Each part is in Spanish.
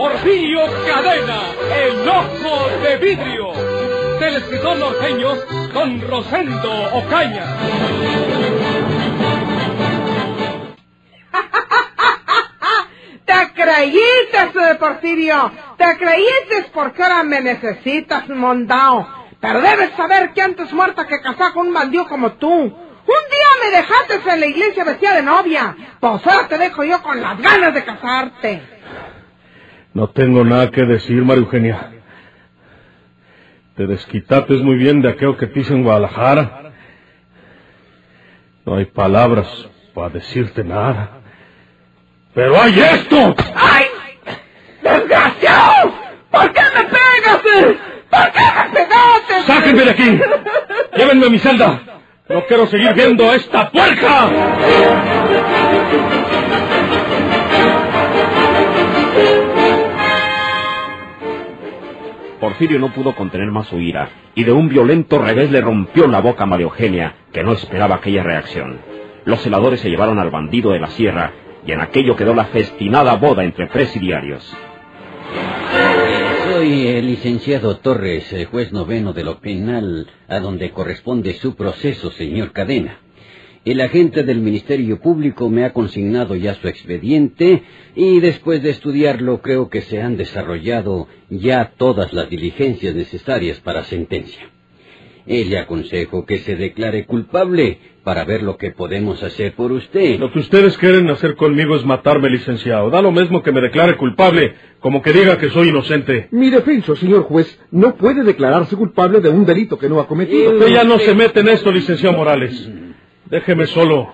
Porfirio Cadena, el ojo de vidrio, del escritor norteño Don Rosendo Ocaña. Te creíste, Porfirio. Te creíste porque ahora me necesitas, mondao. Pero debes saber que antes muerta que casar con un bandido como tú. Un día me dejaste en la iglesia vestida de novia. Pues ahora te dejo yo con las ganas de casarte. No tengo nada que decir, María Eugenia. Te desquitaste muy bien de aquello que te hice en Guadalajara. No hay palabras para decirte nada. Pero hay esto. ¡Ay! ¡Desgraciado! ¿Por qué me pegas? ¿Por qué me pegaste? ¡Sáquenme de aquí! ¡Llévenme a mi celda! ¡No quiero seguir viendo esta puerca! Porfirio no pudo contener más su ira, y de un violento revés le rompió la boca a María Eugenia, que no esperaba aquella reacción. Los celadores se llevaron al bandido de la sierra, y en aquello quedó la festinada boda entre presidiarios. Soy el licenciado Torres, juez noveno de lo penal, a donde corresponde su proceso, señor Cadena. El agente del Ministerio Público me ha consignado ya su expediente y después de estudiarlo creo que se han desarrollado ya todas las diligencias necesarias para sentencia. Eh, le aconsejo que se declare culpable para ver lo que podemos hacer por usted. Lo que ustedes quieren hacer conmigo es matarme, licenciado. Da lo mismo que me declare culpable, como que diga que soy inocente. Mi defenso, señor juez, no puede declararse culpable de un delito que no ha cometido. Usted ya no se mete en esto, licenciado Morales. Déjeme solo.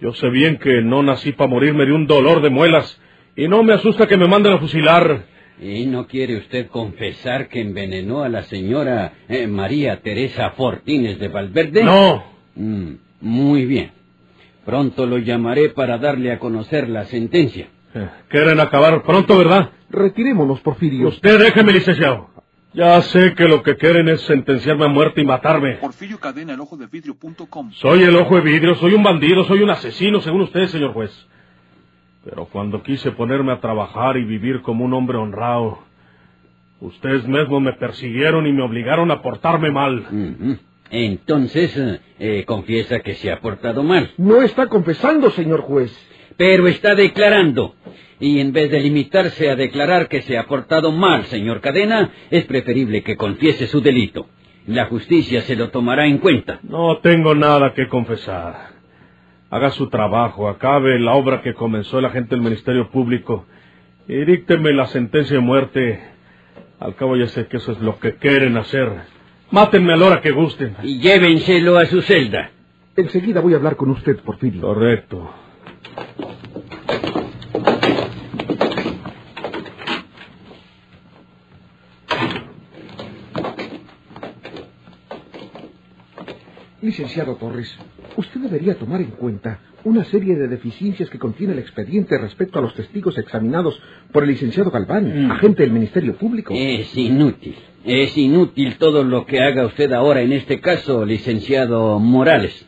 Yo sé bien que no nací para morirme de un dolor de muelas, y no me asusta que me manden a fusilar. ¿Y no quiere usted confesar que envenenó a la señora eh, María Teresa Fortines de Valverde? No. Mm, muy bien. Pronto lo llamaré para darle a conocer la sentencia. Eh, Quieren acabar pronto, ¿verdad? Retirémonos, Porfirio. Usted déjeme, licenciado. Ya sé que lo que quieren es sentenciarme a muerte y matarme. Porfirio Cadena, el ojo de vidrio.com. Soy el ojo de vidrio, soy un bandido, soy un asesino, según usted, señor juez. Pero cuando quise ponerme a trabajar y vivir como un hombre honrado, ustedes mismos me persiguieron y me obligaron a portarme mal. Entonces, eh, confiesa que se ha portado mal. No está confesando, señor juez. Pero está declarando. Y en vez de limitarse a declarar que se ha portado mal, señor Cadena, es preferible que confiese su delito. La justicia se lo tomará en cuenta. No tengo nada que confesar. Haga su trabajo, acabe la obra que comenzó el agente del Ministerio Público y dícteme la sentencia de muerte. Al cabo ya sé que eso es lo que quieren hacer. Mátenme a la hora que gusten. Y llévenselo a su celda. Enseguida voy a hablar con usted, Porfirio. Correcto. Licenciado Torres, usted debería tomar en cuenta una serie de deficiencias que contiene el expediente respecto a los testigos examinados por el licenciado Galván, Mm. agente del Ministerio Público. Es inútil. Es inútil todo lo que haga usted ahora en este caso, licenciado Morales.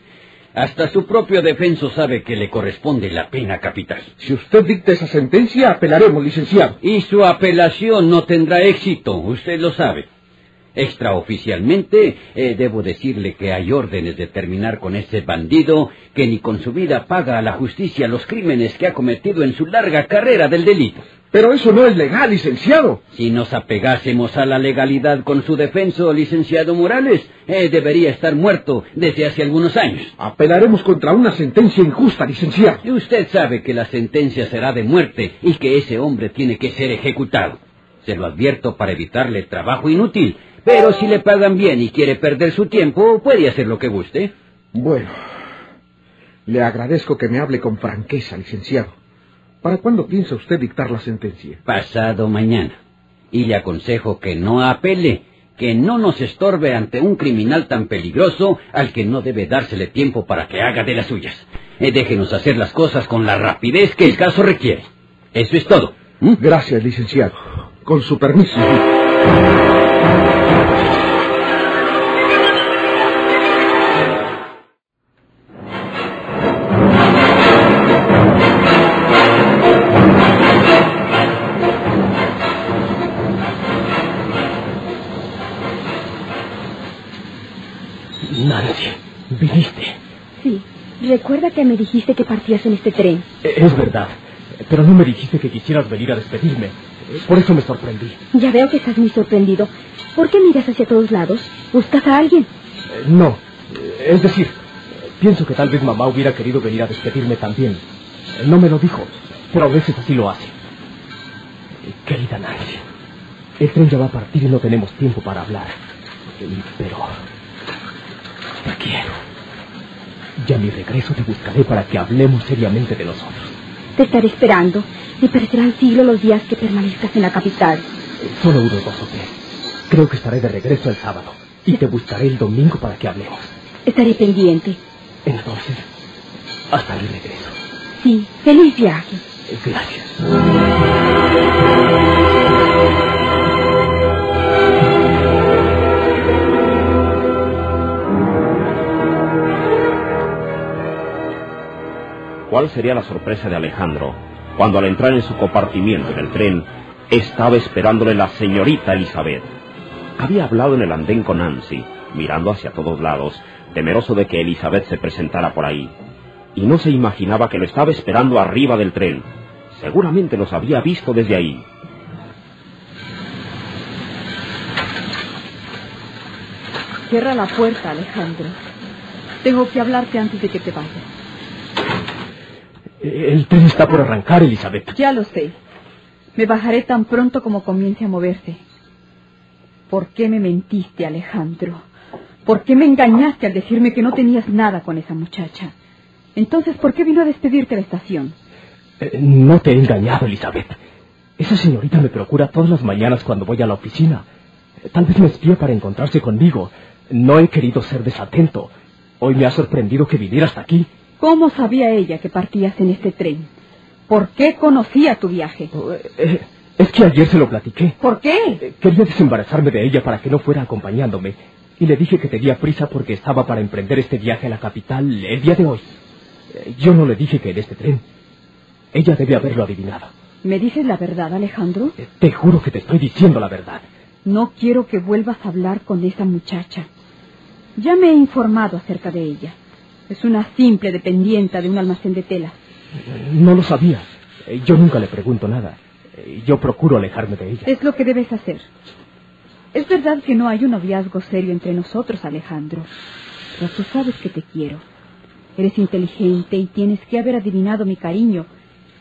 Hasta su propio defenso sabe que le corresponde la pena capital. Si usted dicta esa sentencia, apelaremos, licenciado. Y su apelación no tendrá éxito, usted lo sabe. Extraoficialmente, eh, debo decirle que hay órdenes de terminar con ese bandido que ni con su vida paga a la justicia los crímenes que ha cometido en su larga carrera del delito. Pero eso no es legal, licenciado. Si nos apegásemos a la legalidad con su defenso, licenciado Morales, eh, debería estar muerto desde hace algunos años. Apelaremos contra una sentencia injusta, licenciado. Y usted sabe que la sentencia será de muerte y que ese hombre tiene que ser ejecutado. Se lo advierto para evitarle trabajo inútil, pero si le pagan bien y quiere perder su tiempo, puede hacer lo que guste. Bueno, le agradezco que me hable con franqueza, licenciado. ¿Para cuándo piensa usted dictar la sentencia? Pasado mañana. Y le aconsejo que no apele, que no nos estorbe ante un criminal tan peligroso al que no debe dársele tiempo para que haga de las suyas. Eh, déjenos hacer las cosas con la rapidez que el caso requiere. Eso es todo. ¿Mm? Gracias, licenciado. Con su permiso. Recuerda que me dijiste que partías en este tren. E- Es verdad. Pero no me dijiste que quisieras venir a despedirme. Por eso me sorprendí. Ya veo que estás muy sorprendido. ¿Por qué miras hacia todos lados? ¿Buscas a alguien? Eh, No. Eh, Es decir, pienso que tal vez mamá hubiera querido venir a despedirme también. Eh, No me lo dijo, pero a veces así lo hace. Eh, Querida Nancy, el tren ya va a partir y no tenemos tiempo para hablar. Eh, Pero... Te quiero. Ya a mi regreso te buscaré para que hablemos seriamente de nosotros. Te estaré esperando. Me parecerán siglo los días que permanezcas en la capital. Solo unos dos o tres. Creo que estaré de regreso el sábado. Y te buscaré el domingo para que hablemos. Estaré pendiente. Entonces, hasta mi regreso. Sí, feliz viaje. Gracias. ¿Cuál sería la sorpresa de Alejandro cuando al entrar en su compartimiento en el tren estaba esperándole la señorita Elizabeth? Había hablado en el andén con Nancy, mirando hacia todos lados, temeroso de que Elizabeth se presentara por ahí. Y no se imaginaba que lo estaba esperando arriba del tren. Seguramente los había visto desde ahí. Cierra la puerta, Alejandro. Tengo que hablarte antes de que te vayas. El tren está por arrancar, Elizabeth. Ya lo sé. Me bajaré tan pronto como comience a moverse. ¿Por qué me mentiste, Alejandro? ¿Por qué me engañaste al decirme que no tenías nada con esa muchacha? Entonces, ¿por qué vino a despedirte a la estación? Eh, No te he engañado, Elizabeth. Esa señorita me procura todas las mañanas cuando voy a la oficina. Eh, Tal vez me espía para encontrarse conmigo. No he querido ser desatento. Hoy me ha sorprendido que viniera hasta aquí. ¿Cómo sabía ella que partías en este tren? ¿Por qué conocía tu viaje? Eh, Es que ayer se lo platiqué. ¿Por qué? Eh, Quería desembarazarme de ella para que no fuera acompañándome. Y le dije que tenía prisa porque estaba para emprender este viaje a la capital el día de hoy. Eh, Yo no le dije que en este tren. Ella debe haberlo adivinado. ¿Me dices la verdad, Alejandro? Te juro que te estoy diciendo la verdad. No quiero que vuelvas a hablar con esa muchacha. Ya me he informado acerca de ella. Es una simple dependienta de un almacén de telas. No lo sabía. Eh, Yo nunca le pregunto nada. Eh, Yo procuro alejarme de ella. Es lo que debes hacer. Es verdad que no hay un noviazgo serio entre nosotros, Alejandro. Pero tú sabes que te quiero. Eres inteligente y tienes que haber adivinado mi cariño.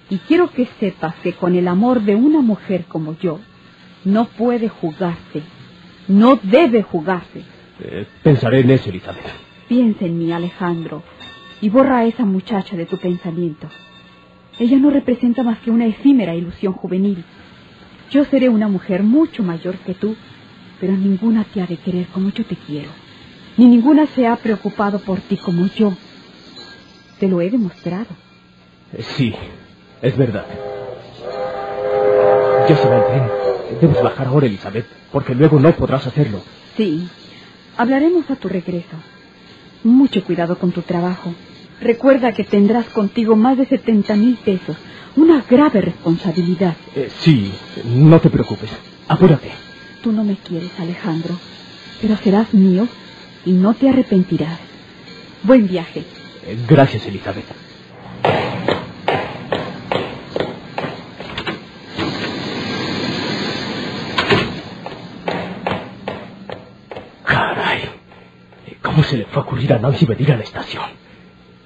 Y quiero que sepas que con el amor de una mujer como yo, no puede jugarse. No debe jugarse. Eh, Pensaré en eso, Elizabeth. Piensa en mí, Alejandro, y borra a esa muchacha de tu pensamiento. Ella no representa más que una efímera ilusión juvenil. Yo seré una mujer mucho mayor que tú, pero ninguna te ha de querer como yo te quiero. Ni ninguna se ha preocupado por ti como yo. Te lo he demostrado. Sí, es verdad. Ya se va el tren. Debes bajar ahora, Elizabeth, porque luego no podrás hacerlo. Sí. Hablaremos a tu regreso. Mucho cuidado con tu trabajo. Recuerda que tendrás contigo más de 70 mil pesos. Una grave responsabilidad. Eh, sí, no te preocupes. Apúrate. Tú no me quieres, Alejandro, pero serás mío y no te arrepentirás. Buen viaje. Eh, Gracias, Elizabeth. Caray. ¿Cómo se le fue a ocurrir a Nancy venir a la estación?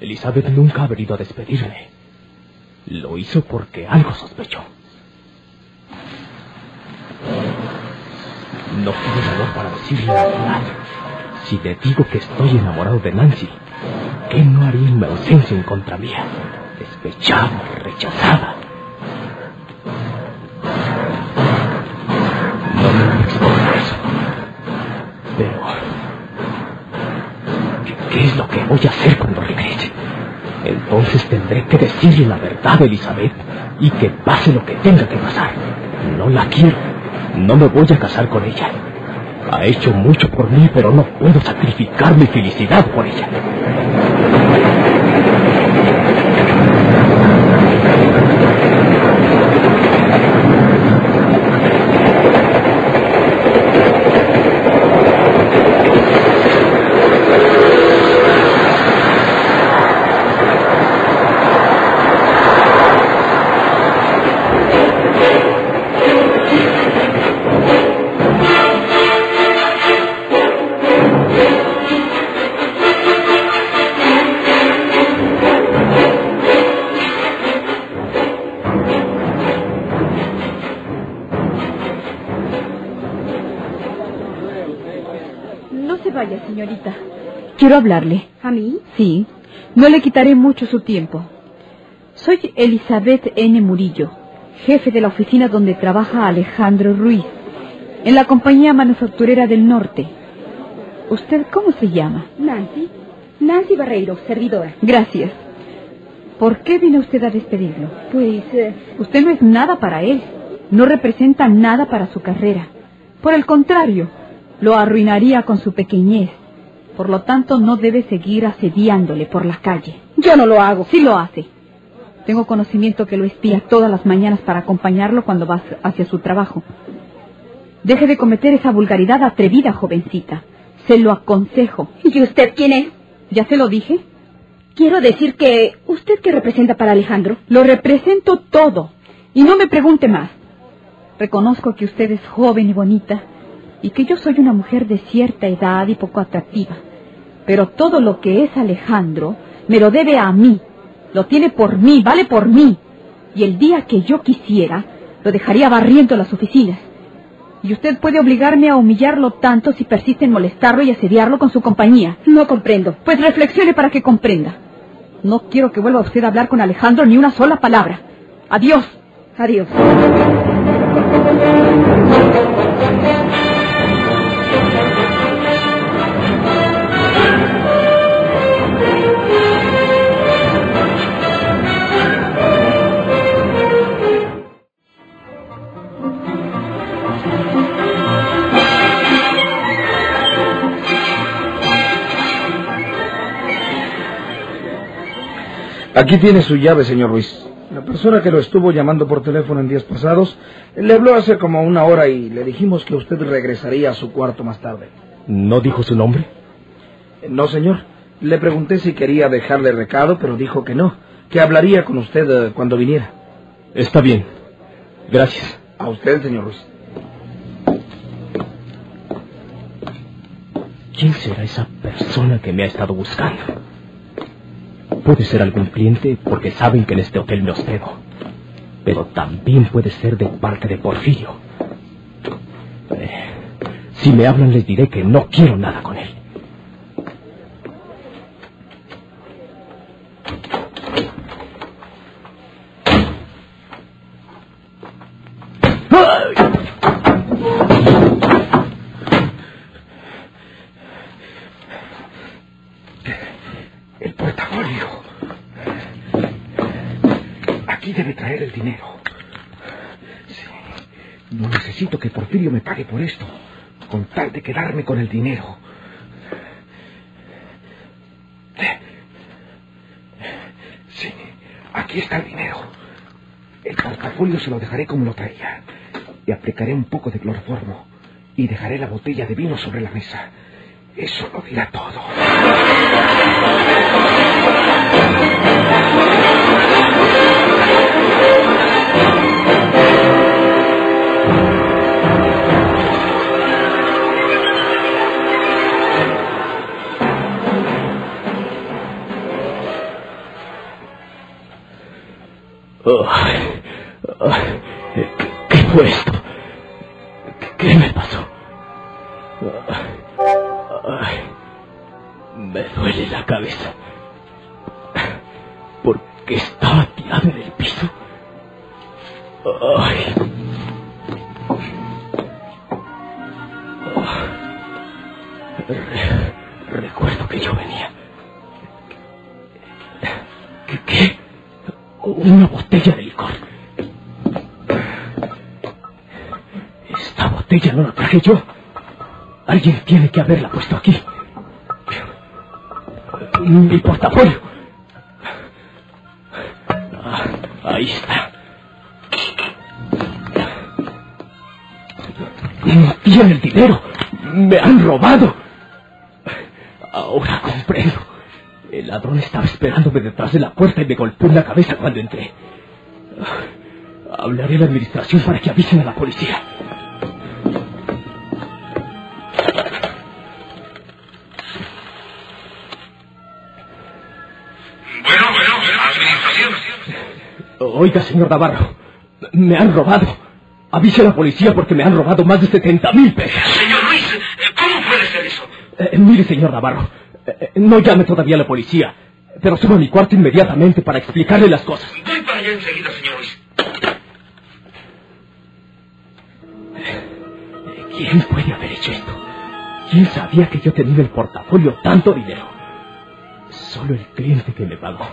Elizabeth nunca ha venido a despedirme. Lo hizo porque algo sospechó. No tuve valor para decirle la verdad. Si te digo que estoy enamorado de Nancy, ¿qué no haría en mi en contra mía? Despechada, rechazada. Voy a hacer cuando regrese? Entonces tendré que decirle la verdad Elizabeth y que pase lo que tenga que pasar. No la quiero. No me voy a casar con ella. Ha hecho mucho por mí, pero no puedo sacrificar mi felicidad por ella. Vaya, señorita. Quiero hablarle. ¿A mí? Sí. No le quitaré mucho su tiempo. Soy Elizabeth N. Murillo, jefe de la oficina donde trabaja Alejandro Ruiz, en la compañía manufacturera del norte. ¿Usted cómo se llama? Nancy. Nancy Barreiro, servidora. Gracias. ¿Por qué vino usted a despedirlo? Pues... eh, Usted no es nada para él. No representa nada para su carrera. Por el contrario, lo arruinaría con su pequeñez. Por lo tanto, no debe seguir asediándole por la calle. yo no lo hago. Sí lo hace. Tengo conocimiento que lo espía todas las mañanas para acompañarlo cuando va hacia su trabajo. Deje de cometer esa vulgaridad atrevida, jovencita. Se lo aconsejo. ¿Y usted quién es? ¿Ya se lo dije? Quiero decir que... ¿Usted qué representa para Alejandro? Lo represento todo. Y no me pregunte más. Reconozco que usted es joven y bonita y que yo soy una mujer de cierta edad y poco atractiva. Pero todo lo que es Alejandro me lo debe a mí. Lo tiene por mí, vale por mí. Y el día que yo quisiera, lo dejaría barriendo las oficinas. Y usted puede obligarme a humillarlo tanto si persiste en molestarlo y asediarlo con su compañía. No comprendo. Pues reflexione para que comprenda. No quiero que vuelva usted a hablar con Alejandro ni una sola palabra. Adiós. Adiós. Aquí tiene su llave, señor Ruiz. La persona que lo estuvo llamando por teléfono en días pasados le habló hace como una hora y le dijimos que usted regresaría a su cuarto más tarde. ¿No dijo su nombre? No, señor. Le pregunté si quería dejarle recado, pero dijo que no, que hablaría con usted eh, cuando viniera. Está bien. Gracias. A usted, señor Ruiz. ¿Quién será esa persona que me ha estado buscando? Puede ser algún cliente porque saben que en este hotel me hospedo. Pero también puede ser de parte de Porfirio. Eh, si me hablan les diré que no quiero nada con él. El portafolio. Aquí debe traer el dinero. Sí. No me pague por esto, con tal de quedarme con el dinero. Sí, aquí está el dinero. El portafolio se lo dejaré como lo traía. Y aplicaré un poco de cloroformo. Y dejaré la botella de vino sobre la mesa. Eso lo dirá todo. ¿Qué, ¿Qué, fue esto? ¿Qué, qué me pasó? Me duele la cabeza. Porque estaba tirado en el piso. Recuerdo que yo venía. ¿Qué? qué? Una botella de botella no la traje yo. Alguien tiene que haberla puesto aquí. Mi portafolio. Ah, ahí está. No tiene el dinero. Me han robado. Ahora comprendo. El ladrón estaba esperándome detrás de la puerta y me golpeó en la cabeza cuando entré. Hablaré a la administración para que avisen a la policía. Oiga, señor Navarro, me han robado. Avise a la policía porque me han robado más de 70 mil pesos. Señor Luis, eh, ¿cómo puede ser eso? Eh, mire, señor Navarro, eh, no llame todavía a la policía, pero suba a mi cuarto inmediatamente para explicarle las cosas. Voy para allá enseguida, señor Luis. ¿Quién puede haber hecho esto? ¿Quién sabía que yo tenía en el portafolio tanto dinero? Solo el cliente que me pagó.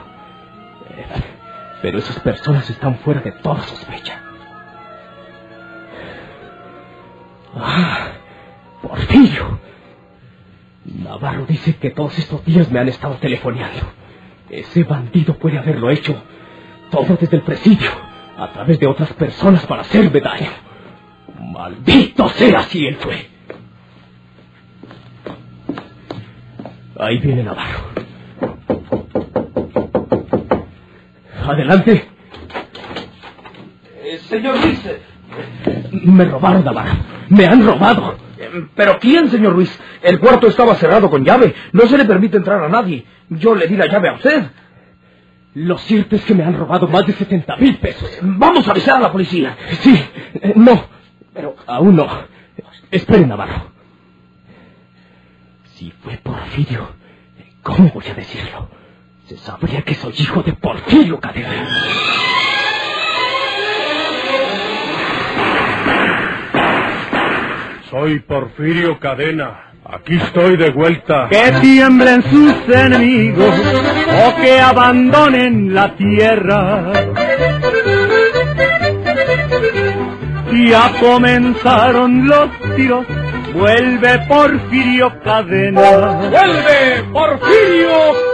Pero esas personas están fuera de toda sospecha. Ah, Porfirio. Navarro dice que todos estos días me han estado telefoneando. Ese bandido puede haberlo hecho todo desde el presidio, a través de otras personas para hacerme daño. Maldito sea si él fue. Ahí viene Navarro. Adelante. Eh, señor Luis. Me robaron, Navarro. Me han robado. ¿Pero quién, señor Luis? El cuarto estaba cerrado con llave. No se le permite entrar a nadie. Yo le di la llave a usted. Lo cierto es que me han robado más de 70 mil pesos. Vamos a avisar a la policía. Sí, eh, no, pero aún no. Espere, Navarro. Si fue Porfirio, ¿cómo voy a decirlo? Se sabría que soy hijo de Porfirio Cadena. Soy Porfirio Cadena. Aquí estoy de vuelta. Que tiemblen sus enemigos o que abandonen la tierra. Ya comenzaron los tiros, vuelve Porfirio Cadena. ¡Vuelve Porfirio